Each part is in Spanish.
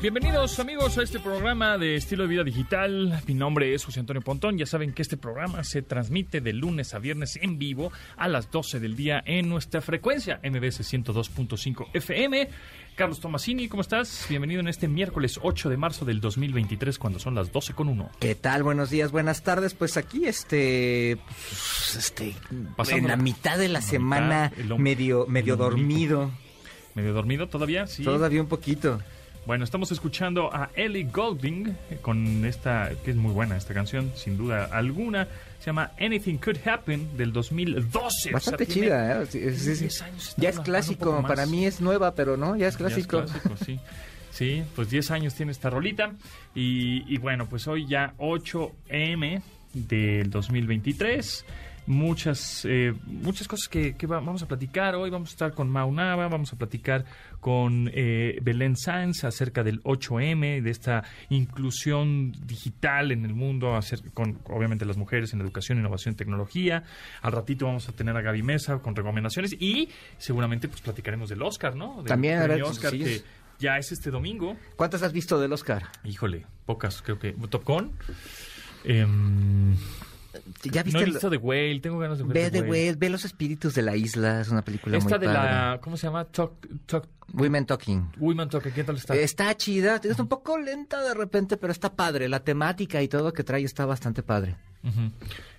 Bienvenidos amigos a este programa de estilo de vida digital. Mi nombre es José Antonio Pontón. Ya saben que este programa se transmite de lunes a viernes en vivo a las 12 del día en nuestra frecuencia MBS 102.5 FM. Carlos Tomasini, ¿cómo estás? Bienvenido en este miércoles 8 de marzo del 2023 cuando son las 12 con 1. ¿Qué tal? Buenos días, buenas tardes. Pues aquí, este, pues, este, Pasando en la la- mitad de la la semana, mitad, medio, medio dormido. ¿Medio dormido todavía? Sí. Todavía un poquito. Bueno, estamos escuchando a Ellie Goulding eh, con esta, que es muy buena esta canción, sin duda alguna. Se llama Anything Could Happen del 2012. Bastante O sea, chida, ¿eh? Sí, sí, sí. 10 años está Ya es clásico. Para mí es nueva, pero no, ya es Ya clásico. es clásico, sí. Sí, pues 10 años tiene esta rolita. Y, y bueno, pues hoy ya 8M del 2023. Muchas, eh, muchas cosas que, que va- vamos a platicar hoy. Vamos a estar con Mau Nava, vamos a platicar con eh, Belén Sanz acerca del 8M, de esta inclusión digital en el mundo, acer- con obviamente las mujeres en educación, innovación y tecnología. Al ratito vamos a tener a Gaby Mesa con recomendaciones y seguramente pues platicaremos del Oscar, ¿no? Del También, premio Oscar sí, que ya es este domingo. ¿Cuántas has visto del Oscar? Híjole, pocas, creo que. Top Gun. Em, ¿Ya no viste? he el- visto The Whale, tengo ganas de ver Ve The The Whale, ve Los Espíritus de la Isla, es una película Esta muy de padre. la. ¿Cómo se llama? Talk, Talk, Women Talking. Women Talk, ¿qué tal está? Está chida, es un poco lenta de repente, pero está padre. La temática y todo que trae está bastante padre.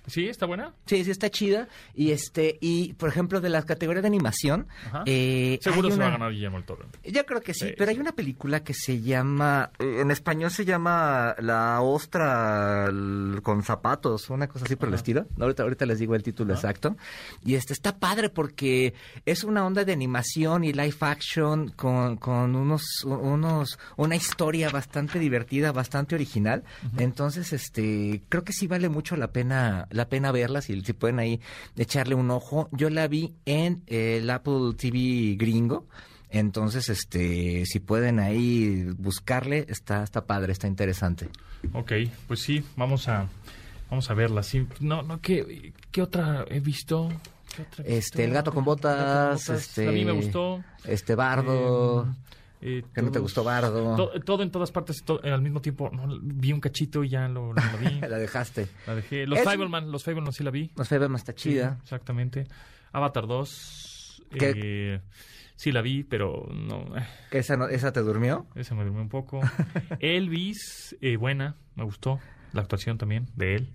¿Sí? ¿Está buena? Sí, sí está chida. Y este, y por ejemplo, de la categoría de animación, eh, Seguro se va a ganar Guillermo el Toro. Yo creo que sí, Sí, pero sí. hay una película que se llama, eh, en español se llama La ostra con zapatos, una cosa así por el estilo. Ahorita, ahorita les digo el título Ajá. exacto. Y este está padre porque es una onda de animación y live action con, con unos, unos, una historia bastante divertida, bastante original. Entonces, este, creo que sí vale mucho la pena, la pena verla, si, si pueden ahí echarle un ojo. Yo la vi en eh, el Apple TV gringo. Entonces, este, si pueden ahí buscarle, está, está padre, está interesante. Ok, pues sí, vamos a. Vamos a verla. Sí. No, no, ¿qué, qué otra he visto? ¿Qué otra he Este, visto? el gato con gato botas, este, A mí me gustó. Este Bardo, Eh, eh, que no te gustó Bardo, To- todo en todas partes to- al mismo tiempo. No, vi un cachito y ya lo, no lo vi. la dejaste. La dejé. Los Es- Fableman, los Fableman sí la vi. Sé, no está chida. Sí, exactamente. Avatar 2. ¿Qué? eh, sí la vi, pero no. eh, ¿Que esa, no- ¿Esa te durmió? esa me durmió un poco. Elvis, eh, buena, me gustó. La actuación también de él.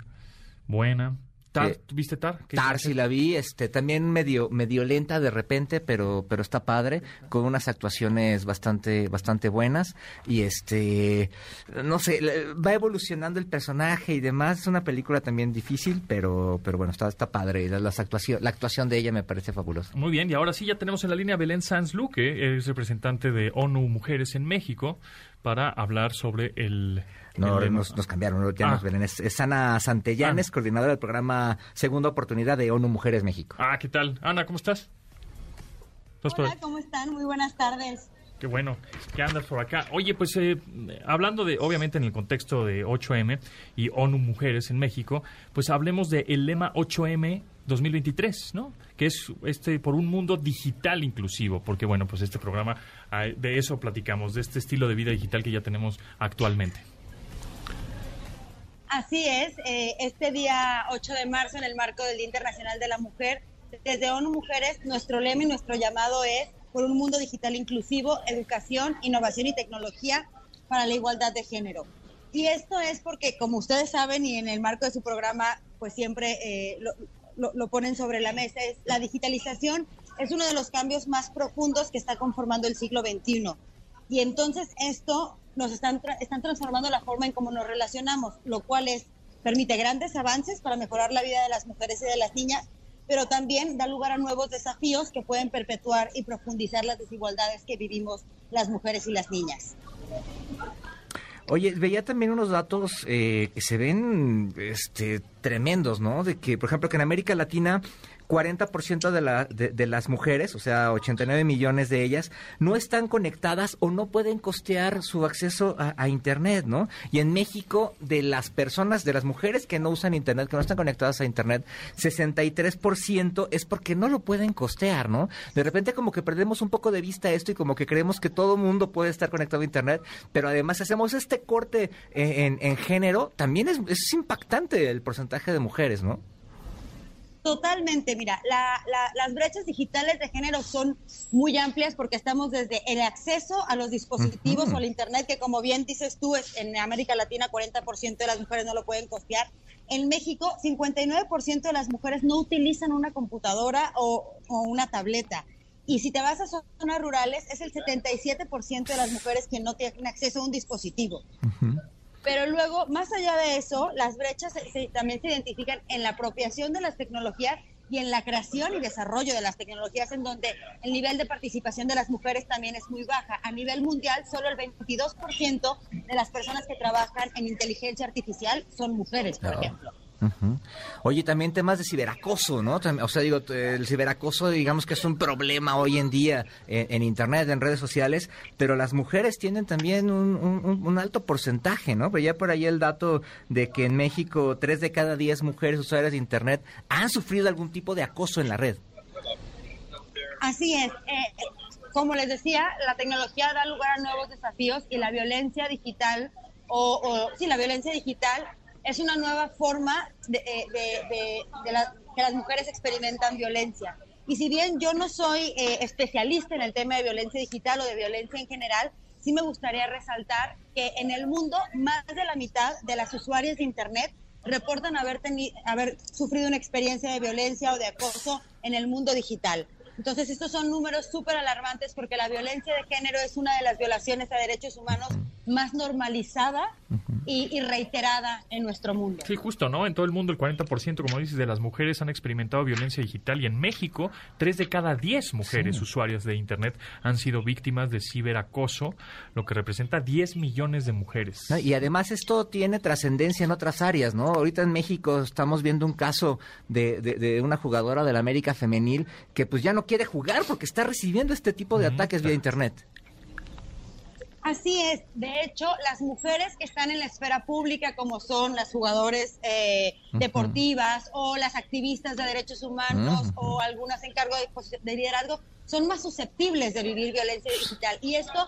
Buena. Tar, Eh, ¿Viste Tar? ¿Qué Tar sí la vi, este, también medio, medio lenta de repente, pero, pero está padre, con unas actuaciones bastante, bastante buenas, y este, no sé, va evolucionando el personaje y demás, es una película también difícil, pero, pero bueno, está, está padre, la, las actuación, la actuación de ella me parece fabulosa. Muy bien, y ahora sí ya tenemos en la línea a Belén Sanz Luque, es representante de ONU Mujeres en México, para hablar sobre el... No, el- nos, nos cambiaron, ya Ah. nos ven. Es, es Ana Santellanes, Ah. coordinadora del programa Segunda Oportunidad de ONU Mujeres México. Ah, ¿qué tal? Ana, ¿cómo estás? ¿Estás por ahí? Hola, ¿cómo están? Muy buenas tardes. Qué bueno que andas por acá. Oye, pues eh, hablando de, obviamente en el contexto de 8M y ONU Mujeres en México, pues hablemos del lema 8M 2023, ¿no? Que es este por un mundo digital inclusivo, porque bueno, pues este programa ah, de eso platicamos, de este estilo de vida digital que ya tenemos actualmente. Así es, eh, este día 8 de marzo, en el marco del Día Internacional de la Mujer, desde ONU Mujeres, nuestro lema y nuestro llamado es por un mundo digital inclusivo, educación, innovación y tecnología para la igualdad de género. Y esto es porque, como ustedes saben, y en el marco de su programa, pues siempre eh, lo, lo- ponen sobre la mesa, es la digitalización es uno de los cambios más profundos que está conformando el siglo XXI. Y entonces esto nos están, están transformando la forma en cómo nos relacionamos, lo cual es, permite grandes avances para mejorar la vida de las mujeres y de las niñas, pero también da lugar a nuevos desafíos que pueden perpetuar y profundizar las desigualdades que vivimos las mujeres y las niñas. Oye, veía también unos datos eh, que se ven este, tremendos, ¿no? De que, por ejemplo, que en América Latina 40% de, la, de, de, las mujeres, o sea, 89 millones de ellas, no están conectadas o no pueden costear su acceso a, Internet, ¿no? Y en México, de las personas, de las mujeres que no usan Internet, que no están conectadas a Internet, 63% es porque no lo pueden costear, ¿no? De repente como que perdemos un poco de vista esto y como que creemos que todo mundo puede estar conectado a Internet, pero además hacemos este corte en, en, género, también es impactante el porcentaje de mujeres, ¿no? Totalmente, mira, la, la, las brechas digitales de género son muy amplias porque estamos desde el acceso a los dispositivos uh -huh. o al Internet, que como bien dices tú, es, en América Latina 40% de las mujeres no lo pueden costear. En México, 59% de las mujeres no utilizan una computadora o, o una tableta. Y si te vas a zonas rurales, es el 77% de las mujeres que no tienen acceso a un dispositivo. Uh -huh. Pero luego, más allá de eso, las brechas se, se, también se identifican en la apropiación de las tecnologías y en la creación y desarrollo de las tecnologías, en donde el nivel de participación de las mujeres también es muy baja. A nivel mundial, solo el 22% de las personas que trabajan en inteligencia artificial son mujeres, por ejemplo. Uh -huh. Oye, también temas de ciberacoso, ¿no? O sea, digo, el ciberacoso, digamos que es un problema hoy en día en, en Internet, en redes sociales, pero las mujeres tienen también un, un, un, alto porcentaje, ¿no? Pero ya por ahí el dato de que en México tres de cada diez mujeres usuarias de Internet han sufrido algún tipo de acoso en la red. Así es. Eh, como les decía, la tecnología da lugar a nuevos desafíos y la violencia digital, o, o sí, la violencia digital es una nueva forma de, eh, de, la, que las mujeres experimentan violencia. Y si bien yo no soy eh, especialista en el tema de violencia digital o de violencia en general, sí me gustaría resaltar que en el mundo más de la mitad de las usuarias de Internet reportan haber sufrido una experiencia de violencia o de acoso en el mundo digital. Entonces, estos son números súper alarmantes porque la violencia de género es una de las violaciones a derechos humanos más normalizada uh -huh. y, y, reiterada en nuestro mundo. Sí, justo, ¿no? En todo el mundo el 40%, como dices, de las mujeres han experimentado violencia digital y en México 3 de cada 10 mujeres sí. usuarias de Internet han sido víctimas de ciberacoso, lo que representa 10 millones de mujeres. Y además esto tiene trascendencia en otras áreas, ¿no? Ahorita en México estamos viendo un caso de, de, de, una jugadora de la América femenil que pues ya no quiere jugar porque está recibiendo este tipo de mm, ataques vía Internet. Así es. De hecho, las mujeres que están en la esfera pública, como son las jugadoras eh, uh -huh. deportivas o las activistas de derechos humanos uh -huh. o algunas en cargo de, de, liderazgo, son más susceptibles de vivir violencia digital. Y esto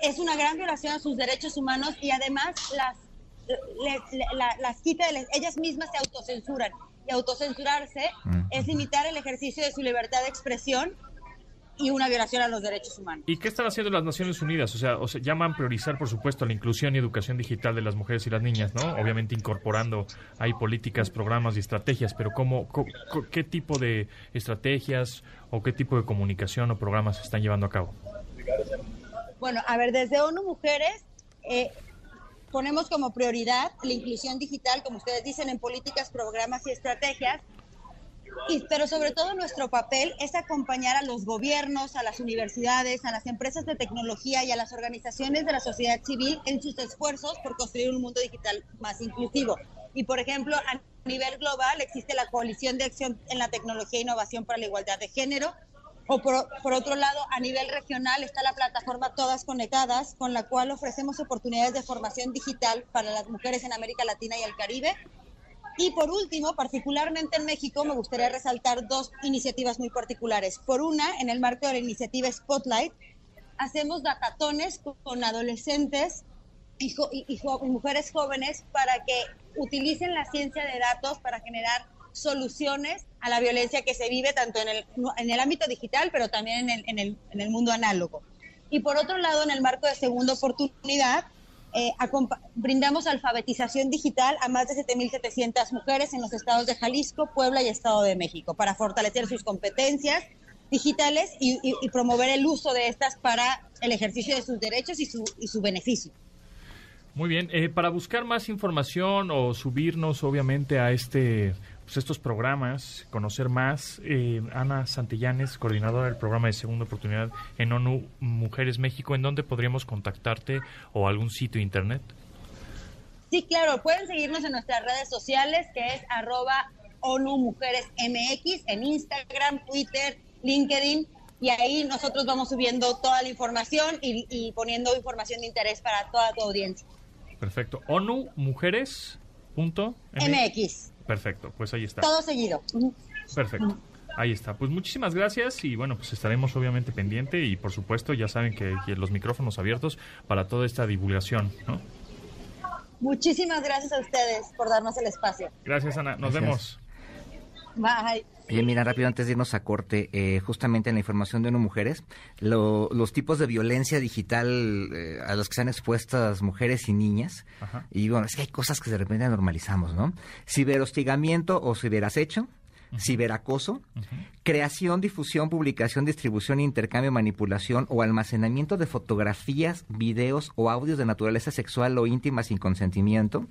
es una gran violación a sus derechos humanos y además las, le, le, la, las quita, de, ellas mismas se autocensuran. Y autocensurarse es limitar el ejercicio de su libertad de expresión y una violación a los derechos humanos. ¿Y qué están haciendo las Naciones Unidas? O sea, o sea, llaman priorizar, por supuesto, la inclusión y educación digital de las mujeres y las niñas, ¿no? Obviamente incorporando hay políticas, programas y estrategias, pero ¿cómo, co, co, ¿qué tipo de estrategias o qué tipo de comunicación o programas se están llevando a cabo? Bueno, a ver, desde ONU Mujeres eh, ponemos como prioridad la inclusión digital, como ustedes dicen, en políticas, programas y estrategias pero sobre todo nuestro papel es acompañar a los gobiernos, a las universidades, a las empresas de tecnología y a las organizaciones de la sociedad civil en sus esfuerzos por construir un mundo digital más inclusivo. Y por ejemplo, a nivel global existe la Coalición de Acción en la Tecnología e Innovación para la Igualdad de Género, o por, otro lado, a nivel regional está la plataforma Todas Conectadas, con la cual ofrecemos oportunidades de formación digital para las mujeres en América Latina y el Caribe. Y por último, particularmente en México, me gustaría resaltar dos iniciativas muy particulares. Por una, en el marco de la iniciativa Spotlight, hacemos datatones con adolescentes y, y, mujeres jóvenes para que utilicen la ciencia de datos para generar soluciones a la violencia que se vive tanto en el, en el ámbito digital, pero también en el, en, el, en el mundo análogo. Y por otro lado, en el marco de segunda oportunidad, eh, brindamos alfabetización digital a más de 7.700 mujeres en los estados de Jalisco, Puebla y Estado de México para fortalecer sus competencias digitales y, y, y promover el uso de estas para el ejercicio de sus derechos y su, y su beneficio. Muy bien, eh, para buscar más información o subirnos obviamente a este pues, estos programas, conocer más. Eh, Ana Santillanes, coordinadora del programa de Segunda Oportunidad en ONU Mujeres México, ¿en dónde podríamos contactarte o algún sitio de internet? Sí, claro, pueden seguirnos en nuestras redes sociales, que es arroba ONU Mujeres MX en Instagram, Twitter, LinkedIn. Y ahí nosotros vamos subiendo toda la información y, y poniendo información de interés para toda tu audiencia. Perfecto. ONU Mujeres. Punto MX. Perfecto, pues ahí está. Todo seguido. Perfecto. Ahí está. Pues muchísimas gracias y bueno, pues estaremos obviamente pendiente y por supuesto ya saben que, que los micrófonos abiertos para toda esta divulgación, ¿no? Muchísimas gracias a ustedes por darnos el espacio. Gracias Ana, nos Gracias. vemos. Bye. Oye, mira, rápido antes de irnos a corte, eh, justamente en la información de ONU Mujeres, lo- los tipos de violencia digital eh, a los que están expuestas mujeres y niñas, Ajá. y bueno, es que hay cosas que de repente normalizamos, ¿no? Ciberhostigamiento o ciberacoso, creación, difusión, publicación, distribución, intercambio, manipulación o almacenamiento de fotografías, videos o audios de naturaleza sexual o íntima sin consentimiento,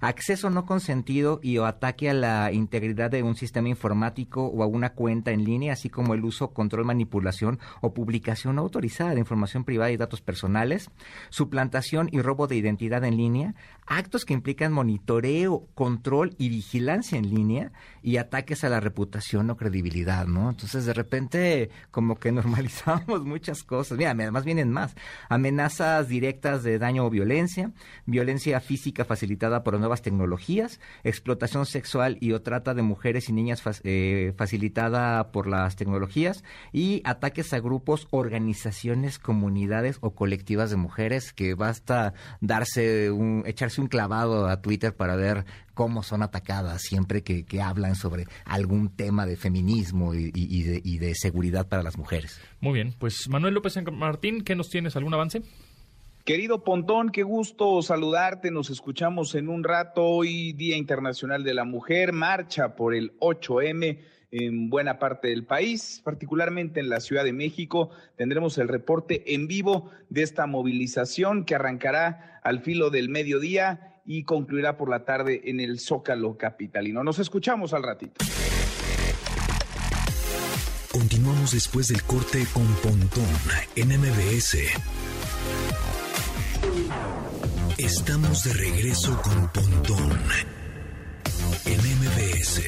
acceso no consentido y o ataque a la integridad de un sistema informático o a una cuenta en línea, así como el uso, control, manipulación o publicación no autorizada de información privada y datos personales, suplantación y robo de identidad en línea, actos que implican monitoreo, control y vigilancia en línea y ataques a la reputación o credibilidad, ¿no? Entonces, de repente, como que normalizamos muchas cosas. Mira, además vienen más. Amenazas directas de daño o violencia, violencia física facilitada por nuevas tecnologías, explotación sexual y o trata de mujeres y niñas eh, facilitada por las tecnologías y ataques a grupos, organizaciones, comunidades o colectivas de mujeres que basta darse un, echarse un clavado a Twitter para ver cómo son atacadas siempre que, que hablan sobre algún tema de feminismo y, y- y de, y de seguridad para las mujeres. Muy bien, pues Manuel López San Martín, ¿qué nos tienes? ¿Algún avance? Querido Pontón, qué gusto saludarte. Nos escuchamos en un rato. Hoy, Día Internacional de la Mujer, marcha por el 8M en buena parte del país, particularmente en la Ciudad de México. Tendremos el reporte en vivo de esta movilización que arrancará al filo del mediodía y concluirá por la tarde en el Zócalo Capitalino. Nos escuchamos al ratito. Continuamos después del corte con Pontón en MBS. Estamos de regreso con Pontón en MBS.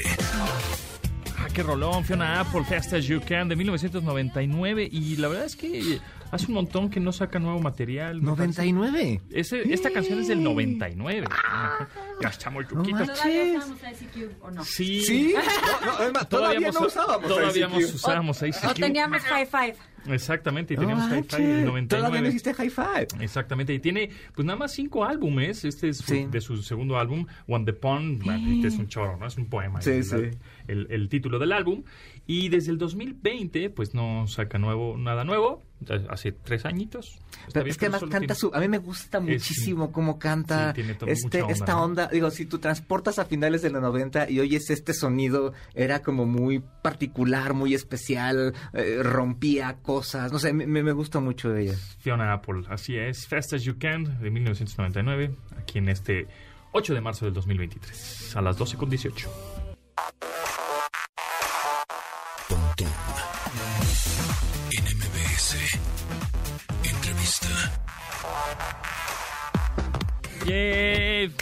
Ah, qué rolón, Fiona Apple, Fast as You Can, de 1999. Y la verdad es que hace un montón que no saca nuevo material. me parece. 99. Ese- esta canción es del 99. Ya estamos No yuquitos. manches. ¿Todavía usamos ICQ o no? Sí. Sí, no, no, más, todavía, no usábamos Todavía ICQ. usábamos ICQ. O teníamos High Five. Exactamente, y teníamos manches, Hi-Fi del 99. Todavía no existe High Five. Exactamente, y tiene pues nada más cinco álbumes. Este es Sí. de su segundo álbum, One the Pond. Este es un chorro, ¿no? Es un poema. Sí, el, sí. El, el título del álbum. Y desde el 2020, pues no saca nuevo nada nuevo. Hace tres añitos. Pero bien, es que además canta tiene- su... A mí me gusta muchísimo cómo canta Sí, este, onda, esta ¿no? onda. Digo, si tú transportas a finales de los 90 y oyes este sonido, era como muy particular, muy especial, eh, rompía cosas. No sé, me, me gusta mucho ella. Fiona Apple, así es. Fast as You Can, de 1999, aquí en este 8 de marzo del 2023, a las 12 con 18. MBS. Entrevista. ¡Yay!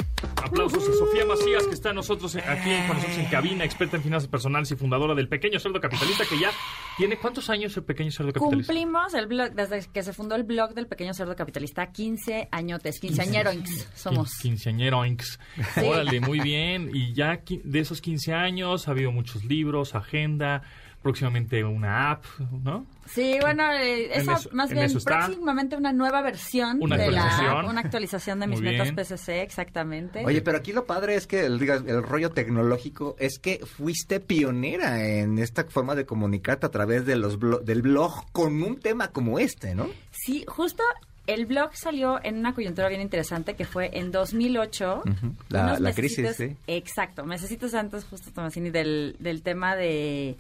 Aplausos a Sofía Macías, que está nosotros aquí con nosotros en cabina, experta en finanzas personales y fundadora del Pequeño Cerdo Capitalista, que ya tiene... ¿Cuántos años el Pequeño Cerdo Capitalista? Cumplimos el blog, desde que se fundó el blog del pequeño cerdo capitalista, 15 añotes, quinceañeros somos. Quin- Quinceañero Inks. Órale, muy bien. Y ya de esos 15 años ha habido muchos libros, agenda, próximamente una app, ¿no? Sí, bueno, eh, esa, eso- más en bien próximamente una nueva versión Una de actualización. la una actualización de mis metas. PCC, exactamente. Oye, pero aquí lo padre es que el, el rollo tecnológico es que fuiste pionera en esta forma de comunicarte a través de los blo- del blog con un tema como este, ¿no? Sí, justo el blog salió en una coyuntura bien interesante que fue en 2008. Ujú. La- unos la crisis, sí. Exacto, mesecitos antes, justo Tomasini, del, del tema de,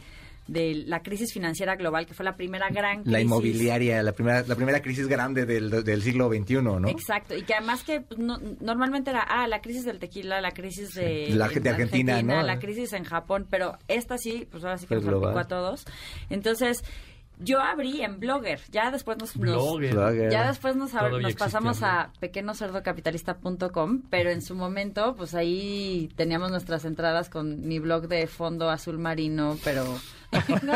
de la crisis financiera global, que fue la primera gran crisis. La inmobiliaria, la primera, la primera crisis grande del, del siglo XXI, ¿no? Exacto, y que además que pues, no- normalmente era, ah, la crisis del tequila, la crisis de, La gente en argentina, ¿no? la crisis en Japón, pero esta sí, pues ahora sí que Fue nos aplicó a todos. Entonces, Yo abrí en Blogger, ya después nos, nos- Blogger. Blogger. ya después nos, ab- nos pasamos a pequeñocerdocapitalista.com, pero en su momento, pues ahí teníamos nuestras entradas con mi blog de fondo azul marino, pero ¿no?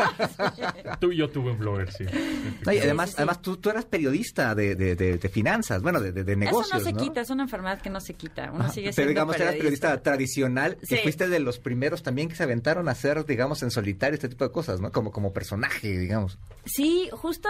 Tú y yo tuve un blogger, sí. No, y además, sí, sí. además tú, tú eras periodista de, de, de- de finanzas, bueno, de, de, de negocios, Eso no se quita, es una enfermedad que no se quita. Uno sigue Pero siendo digamos, eras periodista tradicional y fuiste de los primeros también que se aventaron a hacer, digamos, en solitario este tipo de cosas, ¿no? Como, como personaje, digamos. Sí, justo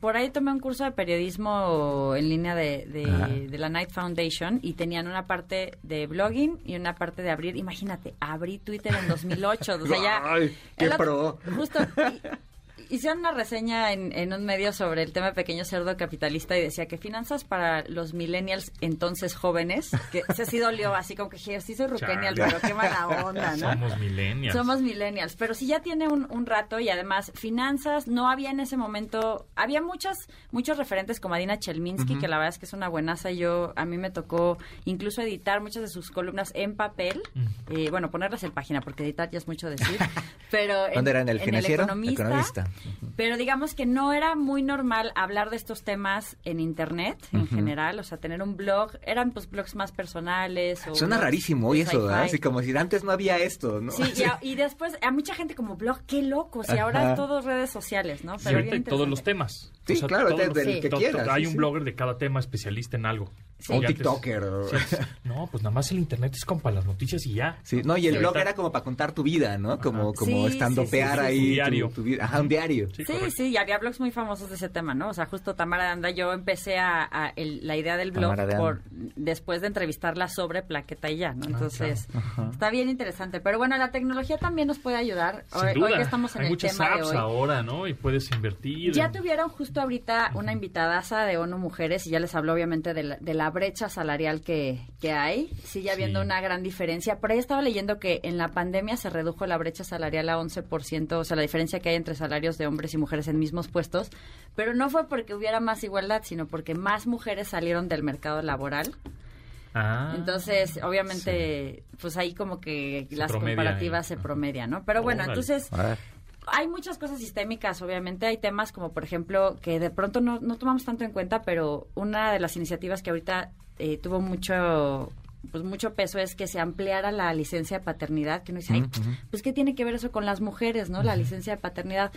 por ahí tomé un curso de periodismo en línea de, de, la Night Foundation y tenían una parte de blogging y una parte de abrir. Imagínate, abrí Twitter en 2008. O sea, ya. Ay, qué pro. Justo. Hicieron una reseña en, en un medio sobre el tema de pequeño cerdo capitalista y decía que finanzas para los millennials entonces jóvenes, que se sí dolió así como que dije, sí soy ruquenial, pero qué mala onda, ¿no? Somos millennials. Somos millennials, pero sí ya tiene un, un rato y además finanzas no había en ese momento, había muchas muchos referentes como Adina Chelminsky, que la verdad es que es una buenaza. Yo a mí me tocó incluso editar muchas de sus columnas en papel, eh, bueno ponerlas en página porque editar ya es mucho decir, pero ¿Dónde era? ¿En el financiero? Economista, Economista. Pero digamos que no era muy normal hablar de estos temas en internet en general, o sea tener un blog, eran pues blogs más personales. O Suena blogs rarísimo hoy eso, ¿verdad? Así como si antes no había esto, ¿no? Sí, y, a- y después a mucha gente como blog, qué locos, y ahora todo redes sociales, ¿no? Y ahorita bien hay todos los temas. Sí, claro, todos de- del que quieras, Hay sí, un sí. blogger de cada tema especialista en algo. Sí. O un antes- TikToker. No, pues nada más el internet es como para las noticias y ya. Sí, no, y el Sí. blog era como para contar tu vida, ¿no? Como, Sí, como sí, estandopear sí, sí, ahí. sí. tu- Diario. tu vida. Ajá, un diario. Sí, Sí, y había blogs muy famosos de ese tema, ¿no? O sea, justo Tamara de Anda, yo empecé a, a el- la idea del blog de por después de entrevistarla sobre plaqueta y ya, Ah, ¿no? Entonces, está bien interesante. Pero bueno, la tecnología también nos puede ayudar. Sin Hoy, duda. hoy que estamos en hay el muchas tema de apps hoy. ahora, ¿no? Y puedes invertir. Ya en- tuvieron justo ahorita una invitadaza de ONU Mujeres y ya les habló obviamente de la, de la brecha salarial que, que hay. Sigue habiendo Sí. una gran diferencia. Por ahí estaba leyendo que en la pandemia se redujo la brecha salarial a 11%, o sea, la diferencia que hay entre salarios de hombres y mujeres en mismos puestos. Pero no fue porque hubiera más igualdad, sino porque más mujeres salieron del mercado laboral. Ah, Entonces, obviamente, pues ahí como que Se las promedia comparativas se promedian, ¿no? Pero bueno, Órale. entonces A ver. Hay muchas cosas sistémicas, obviamente. Hay temas como, por ejemplo, que de pronto no, no tomamos tanto en cuenta, pero una de las iniciativas que ahorita eh, tuvo mucho pues mucho peso es que se ampliara la licencia de paternidad, que uno dice, ay, pues ¿qué tiene que ver eso con las mujeres, no? La licencia de paternidad.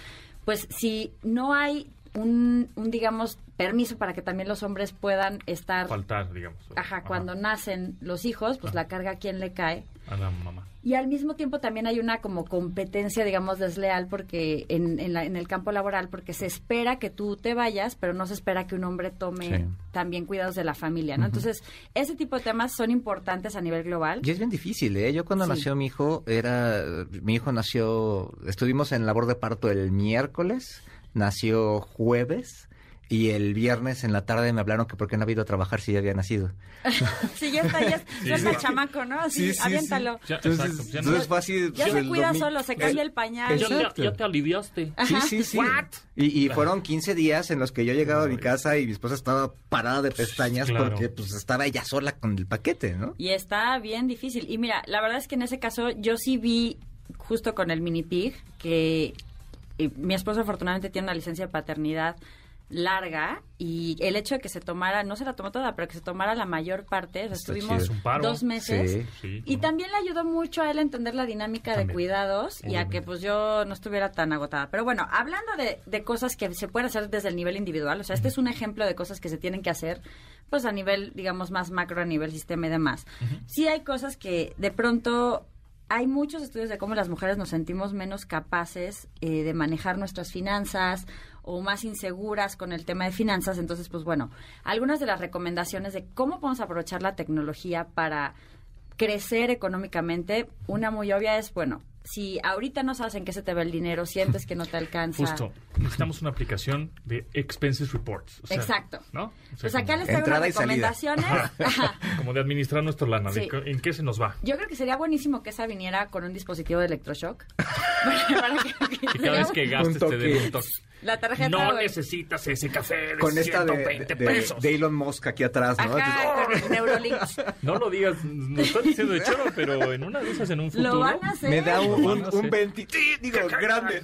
Pues si no hay un, un, digamos, permiso para que también los hombres puedan estar... faltar, digamos. Ajá, cuando nacen los hijos, pues Ajá. la carga a quién le cae. A la mamá. Y al mismo tiempo también hay una como competencia, digamos, desleal porque en, en, la- en el campo laboral, porque se espera que tú te vayas, pero no se espera que un hombre tome Sí. también cuidados de la familia, ¿no? Entonces, ese tipo de temas son importantes a nivel global. Y es bien difícil, ¿eh? Yo cuando Sí. nació mi hijo, era, mi hijo nació, estuvimos en labor de parto el miércoles, nació jueves, y el viernes en la tarde me hablaron que por qué no había ido a trabajar si ya había nacido. Sí, ya está, ya, ya está el chamaco, ¿no? Sí, Sí, sí, aviéntalo. Ya, Entonces, exacto, ya no- entonces fue así. Ya pues, se cuida solo, se cambia el pañal. Ya, ya- Exacto. ya te aliviaste. Sí, Ajá. sí, sí. What? Y, y fueron 15 días en los que yo llegaba a mi casa y mi esposa estaba parada de pestañas Claro. porque pues estaba ella sola con el paquete, ¿no? Y está bien difícil. Y mira, la verdad es que en ese caso yo sí vi, justo con el mini pig, que eh, mi esposo afortunadamente tiene una licencia de paternidad larga y el hecho de que se tomara, no se la tomó toda, pero que se tomara la mayor parte, o sea, estuvimos dos meses. Sí. Y también le ayudó mucho a él a entender la dinámica de cuidados y a que pues yo no estuviera tan agotada. Pero bueno, hablando de, de cosas que se pueden hacer desde el nivel individual, o sea, este es un ejemplo de cosas que se tienen que hacer pues a nivel, digamos, más macro, a nivel sistema y demás. Sí hay cosas que de pronto... Hay muchos estudios de cómo las mujeres nos sentimos menos capaces eh, de manejar nuestras finanzas o más inseguras con el tema de finanzas. Entonces, pues bueno, algunas de las recomendaciones de cómo podemos aprovechar la tecnología para crecer económicamente, una muy obvia es, bueno, si ahorita no sabes en qué se te ve el dinero, sientes que no te alcanza. Justo. Necesitamos una aplicación de expenses reports. o sea, Exacto. ¿No? O sea, Pues acá les traigo unas recomendaciones. Como de administrar nuestro lana. Sí. ¿En qué se nos va? Yo creo que sería buenísimo que esa viniera con un dispositivo de electroshock. Para que- Y cada vez que gastes te den toque. un toque. La tarjeta, No güey. necesitas ese café de Con esta de, 120 de- pesos. de Elon Musk aquí atrás, ¿no? Ajá, con el Neurolink. No lo digas, no estoy diciendo de choro, pero en una de esas en un futuro. Lo van a hacer. Me da un, un, un 20, sí, digo, grande.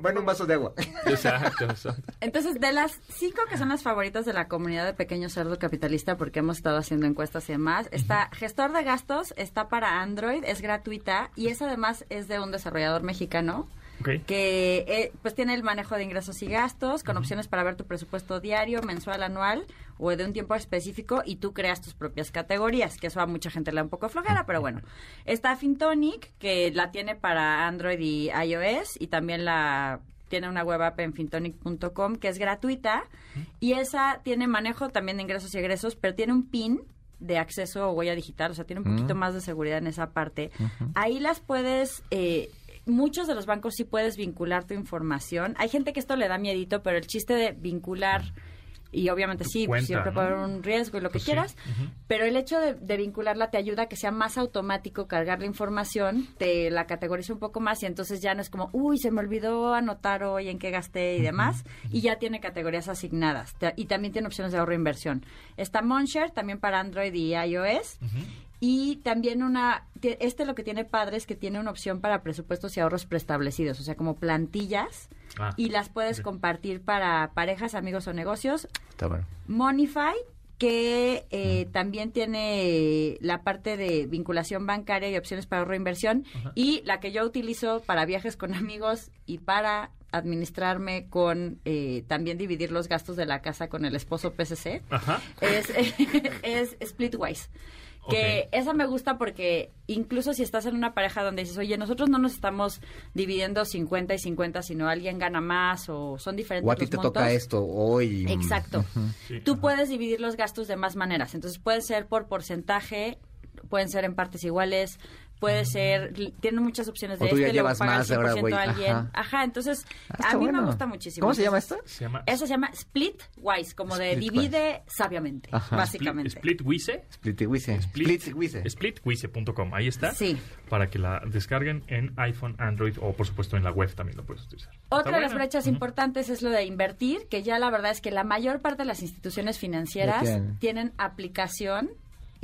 Bueno, un vaso de agua. Exacto, exacto. Entonces, de las cinco que son las favoritas de la comunidad de Pequeño Cerdo Capitalista, porque hemos estado haciendo encuestas y demás, está Gestor de Gastos, está para Android, es gratuita y es además es de un desarrollador mexicano Que eh, pues tiene el manejo de ingresos y gastos con opciones para ver tu presupuesto diario, mensual, anual o de un tiempo específico y tú creas tus propias categorías, que eso a mucha gente le da un poco flojera, pero bueno. Está Fintonic, que la tiene para Android y iOS y también la tiene una web app en fintonic.com que es gratuita y esa tiene manejo también de ingresos y egresos, pero tiene un PIN de acceso o huella digital, o sea, tiene un poquito más de seguridad en esa parte. Ahí las puedes... Eh, Muchos de los bancos sí puedes vincular tu información. Hay gente que esto le da miedito, pero el chiste de vincular, y obviamente sí, cuenta, siempre ¿no? puede haber un riesgo y lo que Pues sí, quieras, pero el hecho de, de vincularla te ayuda a que sea más automático cargar la información, te la categoriza un poco más y entonces ya no es como, uy, se me olvidó anotar hoy en qué gasté y demás, y ya tiene categorías asignadas Te- y también tiene opciones de ahorro e inversión. Está Monshare también para Android y iOS. Y también una, este lo que tiene padre es que tiene una opción para presupuestos y ahorros preestablecidos, o sea, como plantillas, Ah, y las puedes compartir para parejas, amigos o negocios. Está bueno. Monify, que eh, también tiene la parte de vinculación bancaria y opciones para ahorro e inversión, y la que yo utilizo para viajes con amigos y para administrarme con eh, también dividir los gastos de la casa con el esposo PCC Ajá. es, es Splitwise. Que esa me gusta porque incluso si estás en una pareja donde dices, oye, nosotros no nos estamos dividiendo 50 y 50, sino alguien gana más o son diferentes O a ti te montos. toca esto hoy. Exacto. Sí, Tú ajá. puedes dividir los gastos de más maneras. Entonces puede ser por porcentaje, pueden ser en partes iguales, puede ser, tienen muchas opciones de O tú ya este, lo llevas paga el más, ahora 100% voy, alguien. ajá. Ajá, entonces Ah, a mí me gusta muchísimo. ¿Cómo se llama esto? Se llama Eso se llama Splitwise, como de divide sabiamente, Ajá. básicamente. Split, Splitwise. Splitwise. Splitwise. Splitwise.com. Ahí está. Sí. Para que la descarguen en iPhone, Android o, por supuesto, en la web también lo puedes utilizar. Otra de las brechas importantes es lo de invertir, que ya la verdad es que la mayor parte de las instituciones financieras tienen aplicación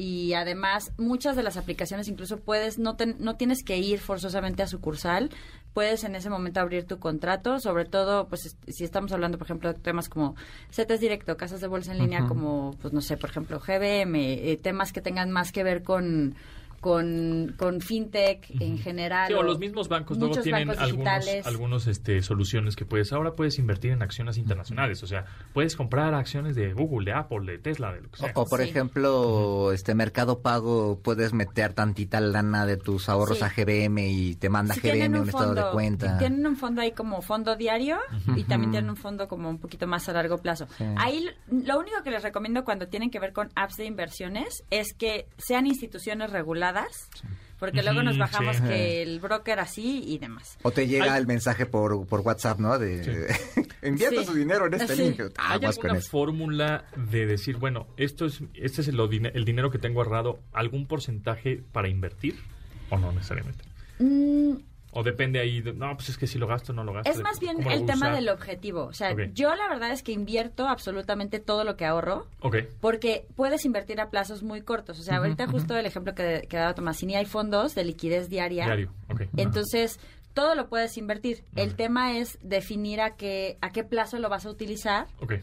y además muchas de las aplicaciones incluso puedes no ten- no tienes que ir forzosamente a sucursal, puedes en ese momento abrir tu contrato, sobre todo pues si estamos hablando por ejemplo de temas como CETES directo, casas de bolsa en línea como pues no sé, por ejemplo GBM, eh, temas que tengan más que ver con con, con fintech en general. Sí, o los mismos bancos luego tienen bancos algunos, algunos este, soluciones que puedes. Ahora puedes invertir en acciones internacionales. O sea, puedes comprar acciones de Google, de Apple, de Tesla, de lo que sea. O, o, por Sí. ejemplo, este Mercado Pago, puedes meter tantita lana de tus ahorros Sí. a GBM y te manda Sí, GBM tienen un, estado de cuenta. Tienen un fondo ahí como fondo diario y también tienen un fondo como un poquito más a largo plazo. Sí. Ahí lo único que les recomiendo cuando tienen que ver con apps de inversiones es que sean instituciones reguladas, porque luego nos bajamos sí. que el broker así y demás. O te llega Hay- el mensaje por, por WhatsApp, ¿no? De invierta Sí. su dinero en este Sí. link. ¿Hay Aguas con alguna fórmula de decir, bueno, esto es, este es el, el dinero que tengo ahorrado, algún porcentaje para invertir? ¿O no necesariamente? Mm, ¿O depende ahí? de- no, pues es que si lo gasto, no lo gasto. es más bien ¿Cómo lo el tema usar? del objetivo. O sea, yo la verdad es que invierto absolutamente todo lo que ahorro. Ok. Porque puedes invertir a plazos muy cortos. O sea, ahorita justo el ejemplo que, que daba Tomasini, hay fondos de liquidez diaria. Diario. Ok. Entonces, todo lo puedes invertir. El tema es definir a qué, a qué plazo lo vas a utilizar Ok.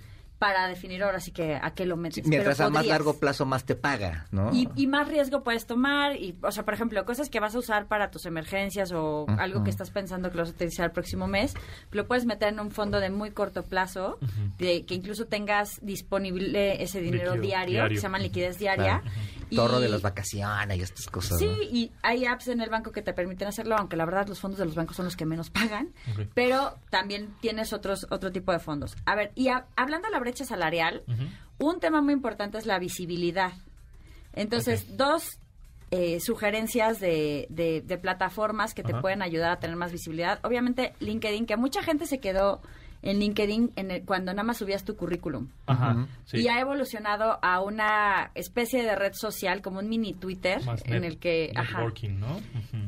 Para definir ahora sí que a qué lo Sí, metes. mientras Pero a más largo plazo, más te paga, ¿no? Y, y más riesgo puedes tomar, y, o sea, por ejemplo, cosas que vas a usar para tus emergencias o algo que estás pensando que lo vas a utilizar el próximo mes, lo puedes meter en un fondo de muy corto plazo, de que incluso tengas disponible ese dinero diario, diario. que se llama liquidez diaria. Claro. Y- Torro de las vacaciones y estas cosas. Sí, ¿no? y hay apps en el banco que te permiten hacerlo, aunque la verdad los fondos de los bancos son los que menos pagan, pero también tienes otros otro tipo de fondos. A ver, y a- hablando de la brecha salarial, un tema muy importante es la visibilidad. Entonces, dos eh, sugerencias de, de- de plataformas que te pueden ayudar a tener más visibilidad. Obviamente, LinkedIn, que mucha gente se quedó en LinkedIn en el- cuando nada más subías tu currículum. Ajá. sí. Y ha evolucionado a una especie de red social, como un mini Twitter, Más en net- el que... ajá. networking, ¿no?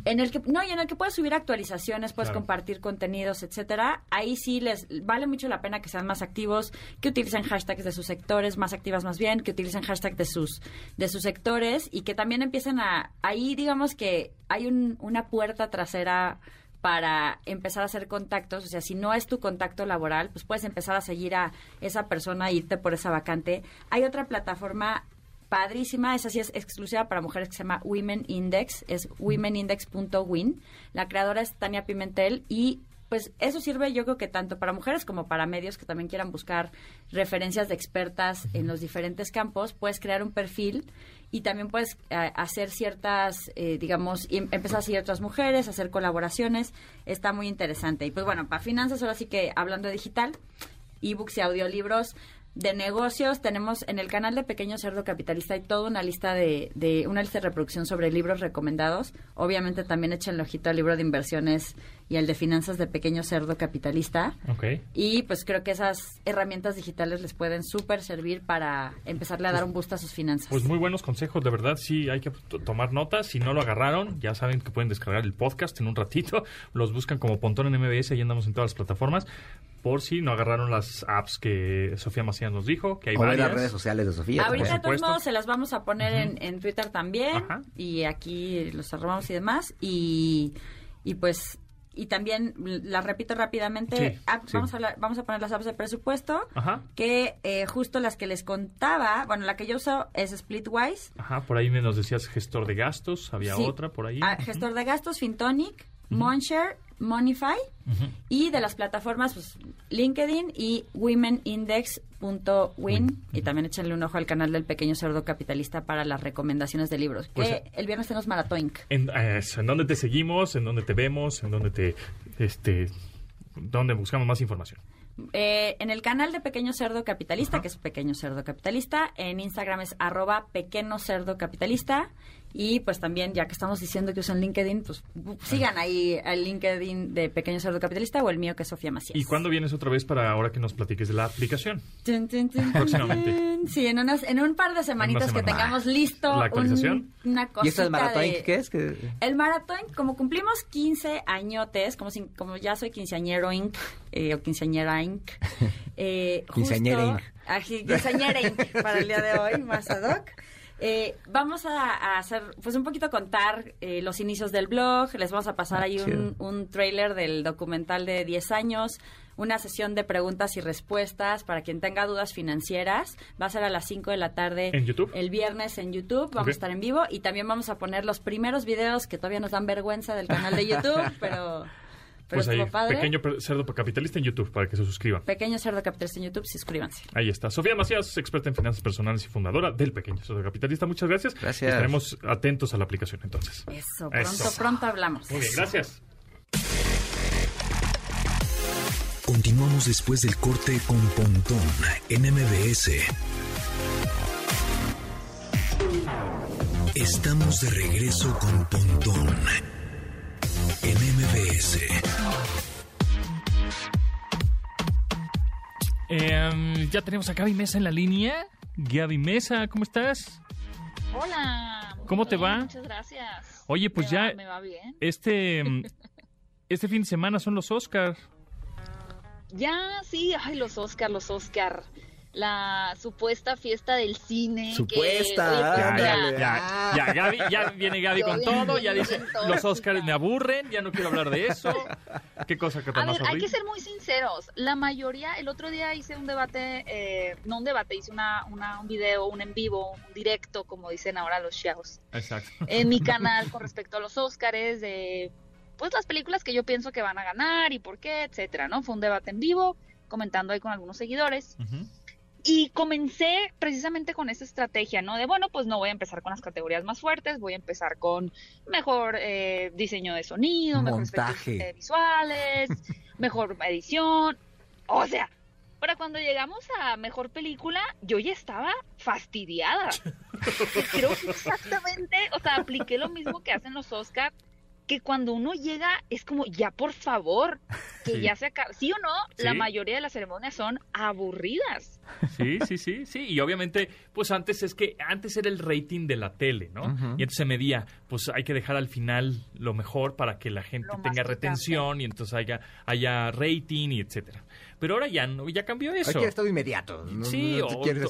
En el que, no, y en el que puedes subir actualizaciones, puedes Claro. compartir contenidos, etcétera. Ahí sí les vale mucho la pena que sean más activos, que utilicen hashtags de sus sectores, más activas más bien, que utilicen hashtags de sus, de sus sectores y que también empiecen a, ahí digamos que hay un- una puerta trasera para empezar a hacer contactos, o sea, si no es tu contacto laboral, pues puedes empezar a seguir a esa persona e irte por esa vacante. Hay otra plataforma padrísima, esa sí es exclusiva para mujeres que se llama Women Index, es womenindex.win. La creadora es Tania Pimentel y pues eso sirve yo creo que tanto para mujeres como para medios que también quieran buscar referencias de expertas en los diferentes campos, puedes crear un perfil y también puedes eh, hacer ciertas, eh, digamos, y em- empezar a seguir otras mujeres, hacer colaboraciones, está muy interesante. Y pues bueno, para finanzas ahora sí que hablando de digital, ebooks y audiolibros de negocios tenemos en el canal de Pequeño Cerdo Capitalista hay toda una lista de, de una lista de reproducción sobre libros recomendados. Obviamente también echen el ojito al libro de inversiones y el de finanzas de Pequeño Cerdo Capitalista Ok. y pues creo que esas herramientas digitales les pueden súper servir para empezarle a dar un boost a sus finanzas Pues muy buenos consejos, de verdad, sí, hay que tomar notas. Si no lo agarraron, ya saben que pueden descargar el podcast en un ratito. Los buscan como Pontón en MBS y andamos en todas las plataformas. Por si no agarraron las apps que Sofía Macías nos dijo, que hay O varias. las redes sociales de Sofía. Ahorita de todos modos se las vamos a poner en, en Twitter también Ajá. y aquí los arrobamos y demás y, y pues y también las repito rápidamente Sí, Ah, sí. vamos a hablar- vamos a poner las apps de presupuesto Ajá. que eh, justo las que les contaba bueno la que yo uso es Splitwise Ajá, por ahí me nos decías gestor de gastos, había Sí. otra por ahí. Ah, gestor de gastos Fintonic Monshare Monify y de las plataformas pues, LinkedIn y womenindex.win y también échenle un ojo al canal del pequeño cerdo capitalista para las recomendaciones de libros. Pues, que eh, el viernes tenemos Maratoinc. En, eh, eso, ¿En dónde te seguimos? ¿En dónde te vemos? ¿En dónde te... este dónde buscamos más información? Eh, en el canal de Pequeño Cerdo Capitalista, que es Pequeño Cerdo Capitalista, en Instagram es arroba Pequeño Cerdo Capitalista y pues también, ya que estamos diciendo que usan LinkedIn, pues bu- sigan ahí al LinkedIn de Pequeño Cerdo Capitalista o el mío que es Sofía Macías. ¿Y cuándo vienes otra vez para ahora que nos platiques de la aplicación? Tun, tun, tun, Próximamente. Sí, en, unas, en un par de semanitas que tengamos listo ¿La actualización? un- una cosita ¿Y esto del maratón de- qué es? ¿Qué- El maratón, como cumplimos 15 añotes, como, si- como ya soy quinceañero inc, eh, o quinceañera inc, eh, Quinceañera inc. Quinceañera inc, para el día de hoy, más ad hoc. Eh, vamos a, a hacer, pues un poquito contar eh, los inicios del blog, les vamos a pasar Ah, ahí un, un trailer del documental de 10 años, una sesión de preguntas y respuestas para quien tenga dudas financieras. Va a ser a las 5 de la tarde. ¿En YouTube? El viernes en YouTube. Vamos a estar en vivo y también vamos a poner los primeros videos que todavía nos dan vergüenza del canal de YouTube, pero, pero pues ahí, padre. Pequeño Cerdo Capitalista en YouTube para que se suscriban. Pequeño Cerdo Capitalista en YouTube, suscríbanse. Ahí está. Sofía Macías, experta en finanzas personales y fundadora del Pequeño Cerdo Capitalista. Muchas gracias. Gracias. Estaremos atentos a la aplicación entonces. Eso, pronto, Eso. pronto hablamos. Muy bien, gracias. Continuamos después del corte con Pontón en MBS. Estamos de regreso con Pontón en MBS. Eh, ya tenemos a Gaby Mesa en la línea. Gaby Mesa, ¿cómo estás? Hola. ¿Cómo te va? Muchas gracias. Oye, pues Me ya- va- me va bien. Este, mm, este fin de semana son los Oscars. Ya, sí, ay, los Oscar, los Oscar. La supuesta fiesta del cine. que, Supuesta, oye, pues, Ya, ya, ya, ya, Gaby, ya viene Gaby Yo con bien todo, ya dice, los Oscars me aburren, ya no quiero hablar de eso. Qué cosa que A ver, hay que ser muy sinceros. La mayoría, el otro día hice un debate, eh, no un debate, hice una, una- un video, un en vivo, un directo, como dicen ahora los shows, Exacto. en mi canal con respecto a los Óscares, de pues las películas que yo pienso que van a ganar y por qué, etcétera, ¿no? Fue un debate en vivo, comentando ahí con algunos seguidores. Ujú. Y comencé precisamente con esa estrategia, ¿no? De, bueno, pues no voy a empezar con las categorías más fuertes, voy a empezar con mejor eh, diseño de sonido, efectos Montaje. eh, visuales, mejor edición. O sea, para cuando llegamos a mejor película, yo ya estaba fastidiada. Creo que exactamente, o sea, apliqué lo mismo que hacen los Oscars, que cuando uno llega es como, ya por favor, que Sí. ya se acaba. ¿Sí o no? La mayoría de las ceremonias son aburridas. Sí, sí, sí, sí. Y obviamente, pues antes es que antes era el rating de la tele, ¿no? Y entonces se medía, pues hay que dejar al final lo mejor para que la gente Lo tenga retención y entonces haya, haya rating y etcétera. Pero ahora ya no, ya cambió eso. quieres todo inmediato. No, Sí, no te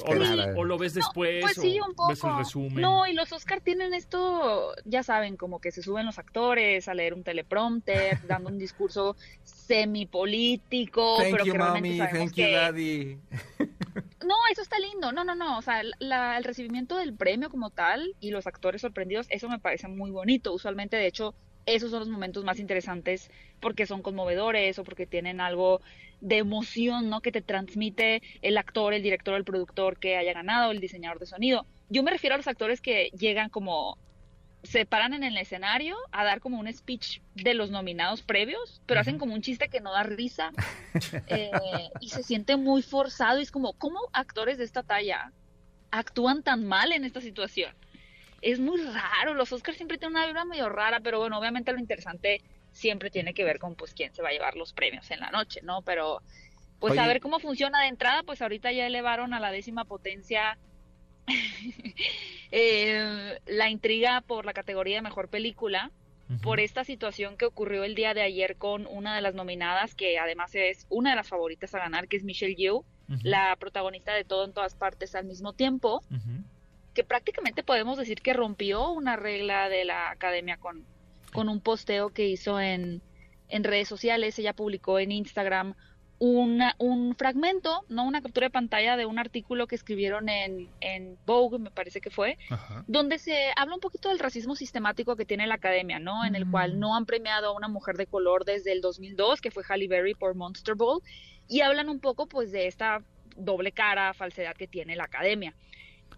o, lo ves después, Pues sí, un poco. ves el resumen. No, y los Oscar tienen esto, ya saben, como que se suben los actores a leer un teleprompter, dando un discurso semipolítico, Thank pero you, que realmente mommy. sabemos Thank you, que- daddy. No, eso está lindo. No, no, no. O sea, la- el recibimiento del premio como tal y los actores sorprendidos, eso me parece muy bonito. Usualmente, de hecho, esos son los momentos más interesantes porque son conmovedores o porque tienen algo de emoción, ¿no? Que te transmite el actor, el director, el productor que haya ganado, el diseñador de sonido. Yo me refiero a los actores que llegan como se paran en el escenario a dar como un speech de los nominados previos, pero hacen como un chiste que no da risa eh, y se siente muy forzado y es como, ¿cómo actores de esta talla actúan tan mal en esta situación? Es muy raro, los Oscars siempre tienen una vibra medio rara, pero bueno, obviamente lo interesante siempre tiene que ver con pues quién se va a llevar los premios en la noche, ¿no? Pero pues Oye. a ver cómo funciona de entrada, pues ahorita ya elevaron a la décima potencia eh, la intriga por la categoría de mejor película por esta situación que ocurrió el día de ayer con una de las nominadas, que además es una de las favoritas a ganar, que es Michelle Yeoh, la protagonista de Todo en todas partes al mismo tiempo. Que prácticamente podemos decir que rompió una regla de la academia con, con un posteo que hizo en, en redes sociales. Ella publicó en Instagram una, un fragmento, no una captura de pantalla de un artículo que escribieron en, en Vogue, me parece que fue, Ajá. donde se habla un poquito del racismo sistemático que tiene la academia, ¿no? En el cual no han premiado a una mujer de color desde el 2002, que fue Halle Berry por Monster Ball, y hablan un poco, pues, de esta doble cara, falsedad que tiene la academia.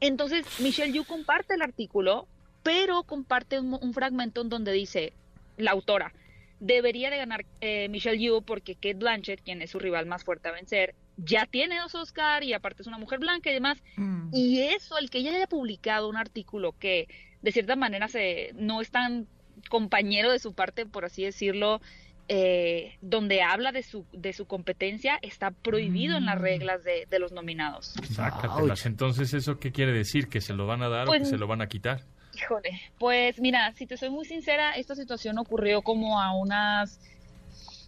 Entonces, Michelle Yu comparte el artículo, pero comparte un, un fragmento en donde dice, la autora, debería de ganar eh, Michelle Yu porque Kate Blanchett, quien es su rival más fuerte a vencer, ya tiene dos Oscar y aparte es una mujer blanca y demás, Mm. y eso, el que ella haya publicado un artículo que de cierta manera se no es tan compañero de su parte, por así decirlo, eh, donde habla de su, de su competencia, está prohibido en las Mm. reglas de, de los nominados. Sácatelas. Entonces, ¿eso qué quiere decir? ¿Que se lo van a dar o Pues- que se lo van a quitar? Híjole, pues mira, si te soy muy sincera, esta situación ocurrió como a unas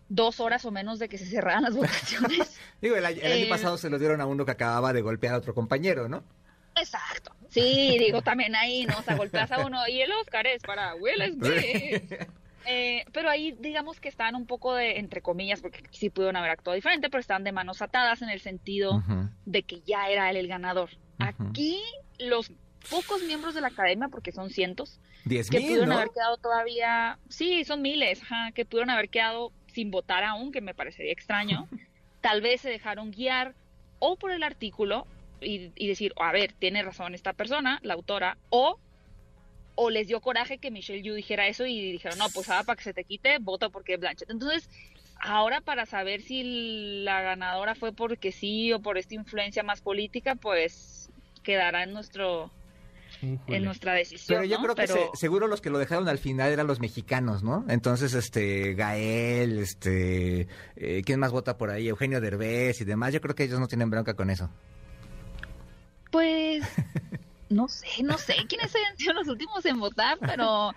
dos horas o menos de que se cerraran las votaciones. Digo, el, año- el año Eh, pasado se lo dieron a uno que acababa de golpear a otro compañero, ¿no? Exacto. Sí, digo, también ahí, ¿no? O sea, golpeas a uno y el Oscar es para Will Smith. Eh, pero ahí digamos que están un poco de, entre comillas, porque sí pudieron haber actuado diferente, pero están de manos atadas en el sentido de que ya era él el ganador. Aquí los pocos miembros de la academia, porque son cientos, Diez que mil, pudieron ¿no? haber quedado todavía, sí, son miles, ajá, que pudieron haber quedado sin votar aún, que me parecería extraño. Tal vez se dejaron guiar o por el artículo y, y decir, a ver, tiene razón esta persona, la autora, o o les dio coraje que Michelle Yu dijera eso y dijeron, no, pues ahora para que se te quite, vota porque es Blanchett. Entonces, ahora para saber si la ganadora fue porque sí o por esta influencia más política, pues quedará en nuestro en nuestra decisión. Pero yo ¿no? creo que Pero- se- seguro los que lo dejaron al final eran los mexicanos, ¿no? Entonces, este, Gael, este, eh, ¿quién más vota por ahí? Eugenio Derbez y demás. Yo creo que ellos no tienen bronca con eso. Pues no sé, no sé quiénes hayan sido los últimos en votar, pero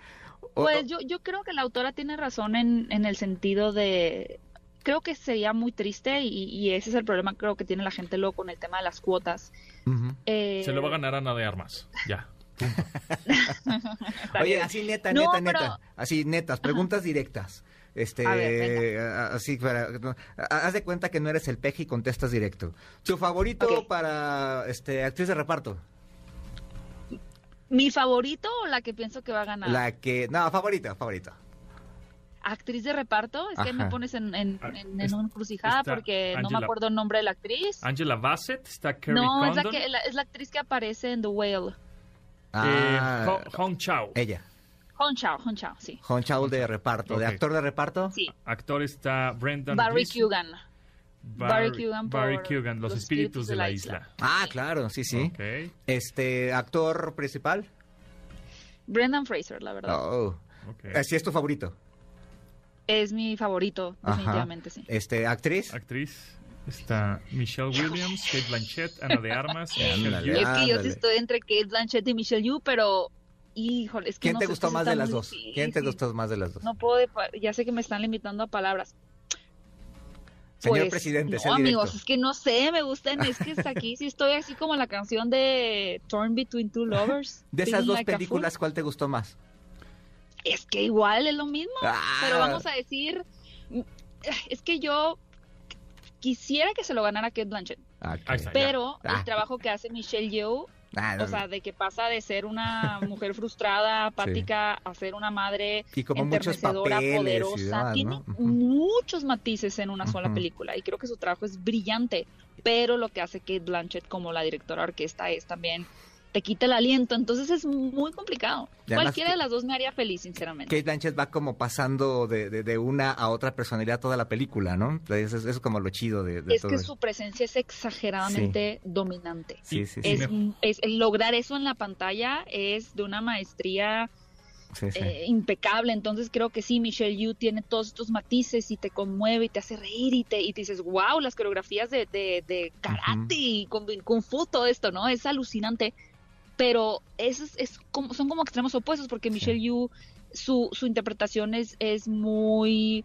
pues yo, yo creo que la autora tiene razón en, en el sentido de creo que sería muy triste y, y ese es el problema creo que tiene la gente luego con el tema de las cuotas. Eh, Se lo va a ganar Ana de Armas. Ya. Oye, así neta, No, neta, pero- neta. Así netas, preguntas directas. Este, ver, así para, no, haz de cuenta que no eres el peje y contestas directo. ¿Tu favorito para este actriz de reparto? ¿Mi favorito o la que pienso que va a ganar? La que, no, favorita, favorita. ¿Actriz de reparto? Es que me pones en, en, Ah, en, en una encrucijada porque no me acuerdo el nombre de la actriz. Angela Bassett, está Kerry no, es la, que, la- es la actriz que aparece en The Whale. eh, Ah, Ho- Hong Chao. ella. Hong Chao, Hong Chao, sí. Hong Chao de reparto. ¿De actor de reparto? Sí. Actor está Brendan Barry Gleeson. Kugan. Barry, Barry Kugan Barry Kugan, Los, Espíritus de la Isla. Ah, claro, sí, sí. Este, actor principal. Brendan Fraser, la verdad. Oh. ok. Así es tu favorito. es mi favorito, Ajá. definitivamente, sí. Este, actriz. Actriz. Está Michelle Williams, Kate Blanchett, Ana de Armas, Ándale. Es que yo sí estoy entre Kate Blanchett y Michelle Yeoh, pero híjole, es que ¿Quién no te sé, gustó más de las dos? ¿Quién te gustó más de las dos? No puedo, ya sé que me están limitando a palabras. Señor Pues, presidente, no, amigos, es que no sé, me gustan, es que hasta aquí sí estoy así como la canción de Torn Between Two Lovers. De esas dos like películas, ¿cuál te gustó más? Es que igual es lo mismo, Ah. pero vamos a decir, es que yo quisiera que se lo ganara Kate Blanchett, Ah, está. pero Ah. el trabajo que hace Michelle Yeoh Ah, no, O sea, de que pasa de ser una mujer frustrada, apática, a ser una madre y como enternecedora, papeles poderosa. demás, Tiene muchos matices en una sola película y creo que su trabajo es brillante. Pero lo que hace Kate Blanchett como la directora de orquesta es también te quita el aliento. Entonces es muy complicado. Cualquiera que- de las dos me haría feliz, sinceramente. Kate Blanchett va como pasando de, de- de una a otra personalidad toda la película, ¿no? Eso, eso es como lo chido de, de es todo que eso. su presencia es exageradamente dominante. Sí, sí, sí. Es, es- el lograr eso en la pantalla es de una maestría sí, sí. eh, impecable. Entonces creo que sí, Michelle Yu tiene todos estos matices y te conmueve y te hace reír y te y te dices, wow, las coreografías de, de, de karate y kung, kung fu, todo esto, ¿no? Es alucinante. Pero es, es como, son como extremos opuestos porque Michelle Yu, su, su interpretación es, es muy...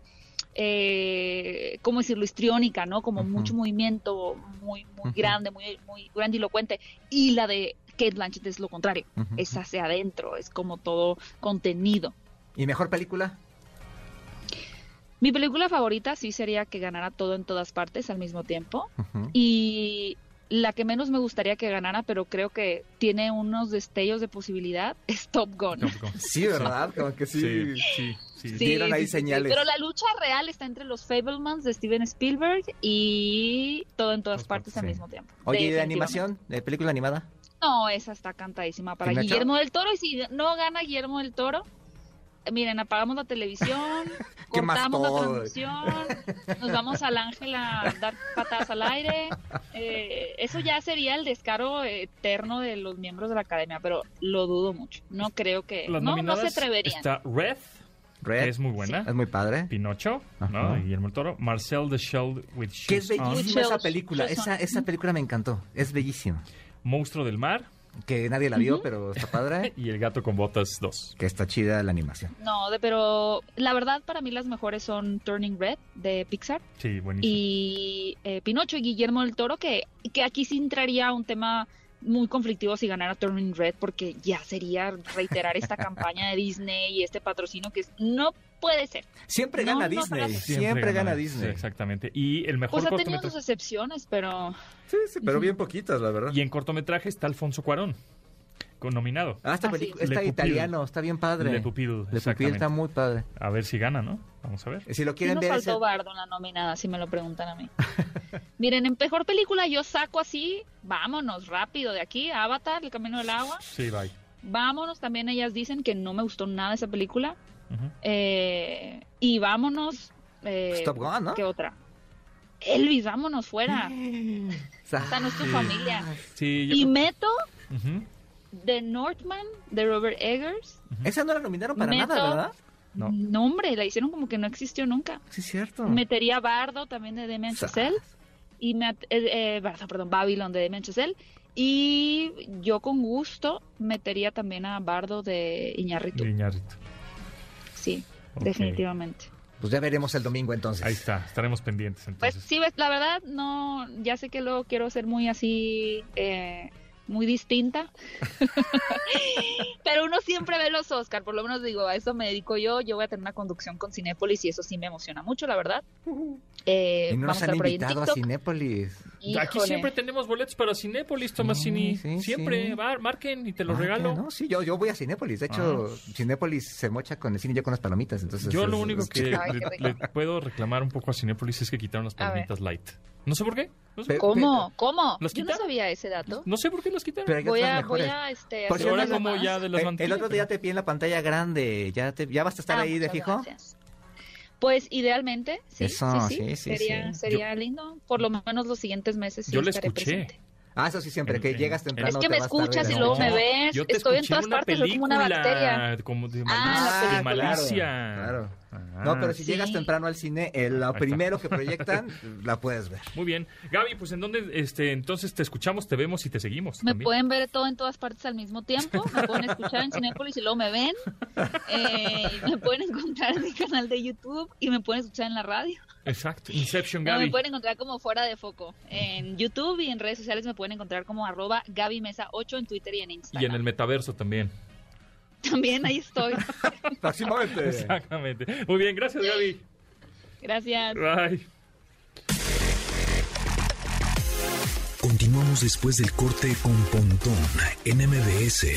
Eh, ¿cómo decirlo? histriónica, ¿no? Como mucho movimiento, muy, muy Ujú. grande, muy, muy grandilocuente. Y la de Kate Blanchett es lo contrario, es hacia adentro, es como todo contenido. ¿Y mejor película? Mi película favorita sí sería que ganara todo en todas partes al mismo tiempo. Y la que menos me gustaría que ganara, pero creo que tiene unos destellos de posibilidad, es Top Gun. Top Gun. Sí, ¿verdad? Como que sí. Sí, sí, sí. Ahí señales. Pero la lucha real está entre los Fablemans de Steven Spielberg y todo en todas partes al mismo tiempo. Oye, ¿y de animación? ¿De película animada? No, esa está cantadísima para. Guillermo del Toro. Y si no gana Guillermo del Toro, miren, apagamos la televisión, ¿Qué más cortamos la transmisión, nos vamos al ángel a dar patadas al aire. Eh, eso ya sería el descaro eterno de los miembros de la academia, pero lo dudo mucho. No creo que. Las no, no se atreverían. está Red, Red. que es muy buena. Es muy padre. Pinocho, ¿no? Ajá. De Guillermo el Toro. Marcel the Shell with Que es bellísima esa película. Esa, esa película me encantó. Es bellísima. Monstruo del Mar Que nadie la vio, pero está padre. y El Gato con Botas 2. que está chida la animación. No, de- pero la verdad para mí las mejores son Turning Red de Pixar Sí, buenísimo. y eh, Pinocho y Guillermo del Toro, que, que aquí sí entraría un tema muy conflictivo si ganara Turning Red, porque ya sería reiterar esta campaña de Disney y este patrocinio que es- no puede ser. Siempre gana no, Disney. Siempre, gana sí, Disney. exactamente. Y el mejor Pues ha tenido sus excepciones, pero Sí, sí, pero bien poquitas, la verdad. Y en cortometraje está Alfonso Cuarón, con nominado. Ah, esta Ah, sí. película está Le Pupil. italiano, está bien padre. Le Pupil, Le Pupil está muy padre. A ver si gana, ¿no? Vamos a ver. Si lo sí quieren nos ver, faltó ese- Bardo en la nominada, si me lo preguntan a mí. Miren, en mejor película yo saco así, vámonos rápido de aquí, Avatar, El Camino del Agua. Sí, bye. Vámonos, también ellas dicen que no me gustó nada esa película. Eh, y vámonos. Eh, Stop Gun, ¿no? ¿Qué otra? Elvis, vámonos fuera. Esta no es tu familia. Sí, yo Y meto Ujú. The Northman de Robert Eggers. Esa no la nominaron para Meto- nada, ¿verdad? No. No, hombre, la hicieron como que no existió nunca. Sí, es cierto. Metería Bardo también de Chazelle. Y me, eh, eh, Bardo, perdón, Babylon de Chazelle. Y yo con gusto metería también a Bardo de Iñárritu. Iñárritu. Sí, Ok. definitivamente. Pues ya veremos el domingo entonces. Ahí está, estaremos pendientes Pues entonces. sí, ves, la verdad, no, ya sé que luego quiero ser muy así, eh, muy distinta. Pero uno siempre ve los Oscar, por lo menos digo, a eso me dedico yo. Yo voy a tener una conducción con Cinépolis y eso sí me emociona mucho, la verdad. Eh, Y no vamos nos a han en invitado a. Cinépolis. Aquí siempre tenemos boletos para Cinépolis, Tomasini. Sí, sí, siempre, sí. va, marquen y te los Ah, regalo. No, sí, yo, yo voy a Cinépolis. De hecho, Ah. Cinépolis se mocha con el cine y yo con las palomitas. Entonces, Yo lo es- único es que. Ay, le, le puedo reclamar un poco a Cinépolis es que quitaron las A palomitas light. No sé por qué. No sé, ¿Cómo? ¿Cómo? ¿Los Yo no sabía ese dato. no sé por qué las quitaron. Pero hay Voy a, voy a, este, Por hacer cierto, ahora como ya de las Eh, el otro día te vi en la pantalla grande. ¿Ya, te, ya vas a estar Ah, ahí de fijo? gracias. Pues idealmente, sí, Eso, sí, sí, sí, sí, sería, sí. sería lindo. Por lo menos los siguientes meses sí Yo le estaré escuché. presente. Ah, eso sí, siempre. En- que en- llegas temprano. Es que te me escuchas y luego me ves. Yo te Estoy en todas una partes, soy como una bacteria. como de, Ah, malicia, de malicia. Claro. Ah, no, pero si sí. llegas temprano al cine, el, lo primero que proyectan, la puedes ver. Muy bien. Gaby, pues en dónde este, entonces te escuchamos, te vemos y te seguimos. Me también? pueden ver todo en todas partes al mismo tiempo. Me pueden escuchar en Cinépolis y luego me ven. Eh, me pueden encontrar en mi canal de YouTube y me pueden escuchar en la radio. Exacto. Inception, No, me Gaby. pueden encontrar como fuera de foco. En YouTube y en redes sociales me pueden encontrar como arroba Gaby Mesa 8 en Twitter y en Instagram. Y en el metaverso también. También ahí estoy. Próximamente. Exactamente. Muy bien, gracias, Gaby. Gracias. Bye. Continuamos después del corte con Pontón en MBS.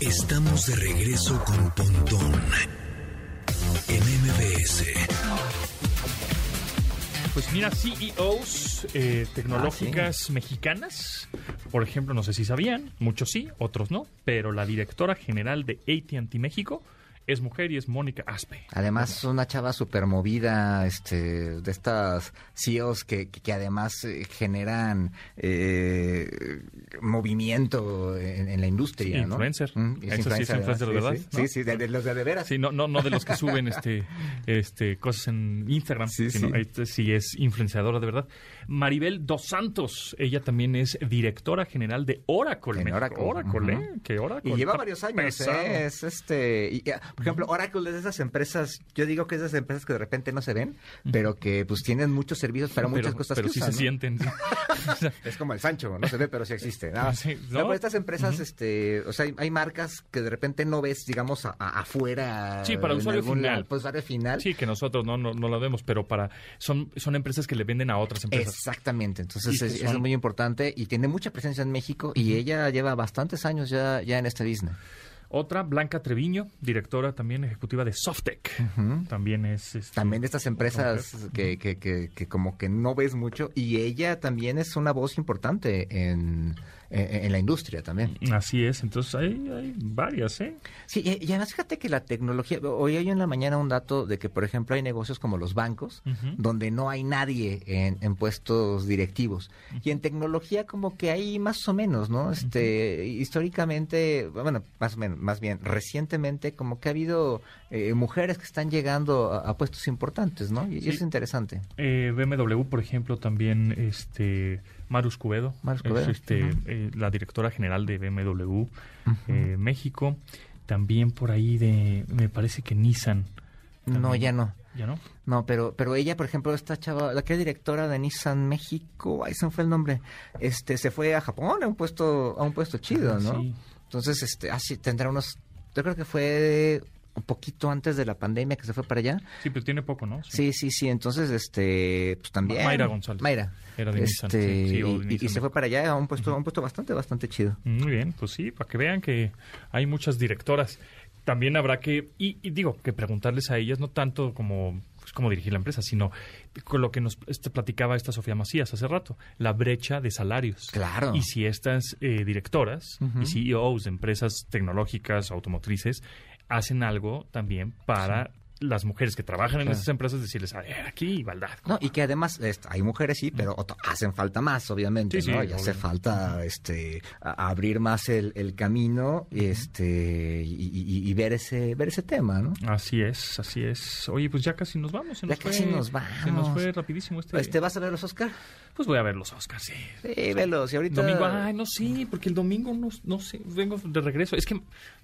Estamos de regreso con Pontón en MBS. Pues mira, CEOs eh, tecnológicas mexicanas, por ejemplo, no sé si sabían, muchos sí, otros no, pero la directora general de AT&T México es mujer y es Mónica Aspe. Además, una chava súper movida, este, de estas CEOs que, que, que además eh, generan eh, movimiento en, en la industria, Sí, ¿no? influencer. Mm, es Eso sí es influencer, además, ¿verdad? Sí, ¿No? sí, sí, de, de los de, de veras. Sí, no, no, no de los que suben este, este, cosas en Instagram, Sí, sino sí. este, sí es influenciadora de verdad. Maribel Dos Santos, ella también es directora general de Oracle. En. Oracle, Oracle. ¿eh? Que Oracle Y lleva varios años, pesado. ¿eh? Es este. y, eh, por ejemplo, Oracle es de esas empresas, yo digo que es de esas empresas que de repente no se ven, pero que pues tienen muchos servicios para muchas pero, cosas pero que sí usan, se ¿no? sienten. Es como el Sancho, no se ve, pero sí existe. ¿no? Sí, No, pero estas empresas, este, o sea, hay, hay marcas que de repente no ves, digamos, a- a- afuera. Sí, para usuario algún final. Para usuario final. Sí, que nosotros no, no, no lo vemos, pero para son, son empresas que le venden a otras empresas. Exactamente, entonces es, eso es muy importante y tiene mucha presencia en México y ella lleva bastantes años ya, ya en este business. Otra, Blanca Treviño, directora también ejecutiva de Softec. También es... este, También de estas empresas que, que, que, que como que no ves mucho. Y ella también es una voz importante en, en, en la industria también. Así es, entonces hay, hay varias, ¿eh? Sí, y y además fíjate que la tecnología, hoy hay en la mañana un dato de que, por ejemplo, hay negocios como los bancos, donde no hay nadie en, en puestos directivos. Y en tecnología como que hay más o menos, ¿no? Este, históricamente, bueno, más o menos, más bien, recientemente como que ha habido eh, mujeres que están llegando a, a puestos importantes, ¿no? Y, y Sí. eso es interesante. Eh, BMW, por ejemplo, también este Marus Cubedo, Marus es, Cubedo, este, eh, la directora general de BMW eh, México. También por ahí de, me parece que Nissan. No, ya no. ¿Ya no? No, pero pero ella, por ejemplo, esta chava, la que es directora de Nissan México, ahí se fue el nombre, este se fue a Japón a un puesto a un puesto chido, Ah, ¿no? sí. Entonces, este, así tendrá unos yo creo que fue un poquito antes de la pandemia que se fue para allá. Sí, pero tiene poco, ¿no? Sí, sí, sí, entonces este pues también Mayra González. Mayra. Era de Nissan, Este, sí, CEO de y- y, Nissan se fue para allá a un puesto a un puesto bastante bastante chido. Muy bien, pues sí, para que vean que hay muchas directoras. También habrá que, y, y digo, que preguntarles a ellas, no tanto como pues, cómo dirigir la empresa, sino con lo que nos este, platicaba esta Sofía Macías hace rato, la brecha de salarios. Claro. Y si estas eh, directoras y CEOs de empresas tecnológicas, automotrices, hacen algo también para las mujeres que trabajan en Claro. esas empresas, decirles, a ver, aquí igualdad. No, y que además hay mujeres sí, pero hacen falta más, obviamente, Sí, ¿no? sí, y hace falta este abrir más el, el camino este y, y- y ver ese ver ese tema, ¿no? Así es, así es. Oye, pues ya casi nos vamos. se Ya casi nos Se nos vamos. fue rapidísimo este. Este vas a ver los Oscar. Pues voy a ver los Oscars, sí. Sí, velos. Y ahorita Domingo, ay, no sé, porque el domingo no, no sé, vengo de regreso. Es que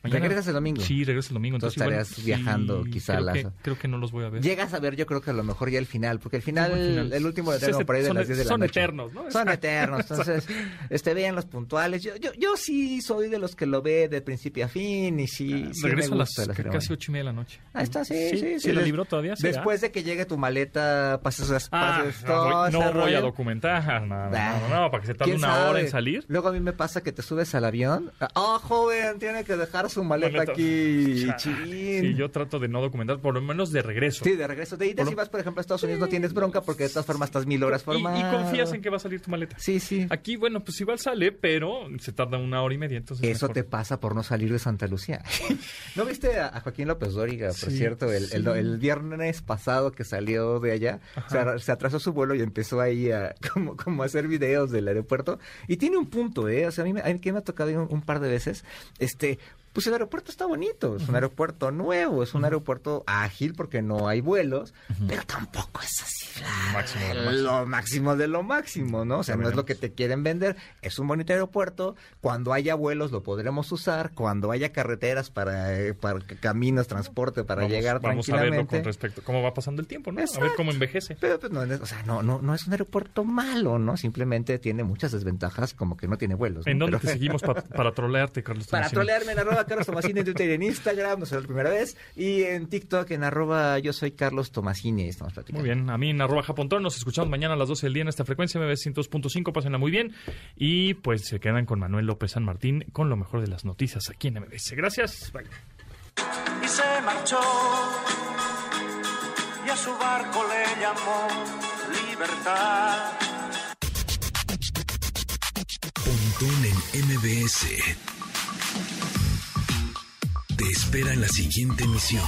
mañana... ¿Regresas el domingo? Sí, regreso el domingo. Entonces Entonces, estarías viajando, quizá, creo a que, las- creo que no los voy a ver. llegas a ver, yo creo que a lo mejor ya el final, porque el final, Sí, el final. el último de Sí, tengo por ahí de son- las 10 de la son noche. eternos, ¿no? Son eternos, entonces, este, vean los puntuales. Yo, yo, yo sí soy de los que lo ve de principio a fin y sí, sí me regreso a las la casi ocho y media de la noche. Ahí está, sí, sí. sí, ¿Se lo libró todavía? ¿Sí, Después de que llegue tu maleta, pases, Ah, pases no, todo voy, ese no voy a documentar, no, no, no, no, para que se tarde ¿quién una hora en salir. Luego a mí me pasa que te subes al avión. Ah, joven, tiene que dejar su maleta, aquí. Ah. Sí, yo trato de no documentar, por lo menos de regreso. Sí, de regreso. De ida, Por si vas, por ejemplo, a Estados Unidos, no tienes bronca porque de todas formas estás mil horas y, formado. y confías en que va a salir tu maleta. Sí, sí. Aquí, bueno, pues igual sale, pero se tarda una hora y media, entonces Eso mejor. te pasa por no salir de Santa Lucía. ¿No viste a, Joaquín López Dóriga, por Sí, cierto, el, el- sí. el viernes pasado que salió de allá? Se, se atrasó su vuelo y empezó ahí a como, como hacer videos del aeropuerto. Y tiene un punto, ¿eh? O sea, a mí, me- a mí que me ha tocado un par de veces. Este, pues el aeropuerto está bonito, es un aeropuerto nuevo, es un aeropuerto ágil porque no hay vuelos, pero tampoco es así la- Máximo de lo máximo. lo máximo de lo máximo, ¿no? O sea, no es lo que te quieren vender, es un bonito aeropuerto, cuando haya vuelos lo podremos usar, cuando haya carreteras para, eh, para caminos, transporte, para vamos, llegar vamos a verlo tranquilamente. con respecto a cómo va pasando el tiempo, ¿no? A ver cómo envejece. Pero pues no, es- o sea, no, no, no es un aeropuerto malo, ¿no? Simplemente tiene muchas desventajas, como que no tiene vuelos. ¿no? ¿En dónde Pero- te seguimos pa- para trolearte, Carlos? Para trolearme en arroba Carlos Tomasini en Twitter y en Instagram, no será la primera vez. Y en TikTok en arroba yo soy Carlos Tomasini. Estamos platicando. Muy bien, a mí en arroba japontón, nos escuchamos mañana a las 12 del día en esta frecuencia MBS 102.5, pásenla muy bien y pues se quedan con Manuel López San Martín con lo mejor de las noticias aquí en MBS. Gracias. Bye. y se marchó y a su barco le llamó libertad. Pontón en MBS. Te espera en la siguiente emisión.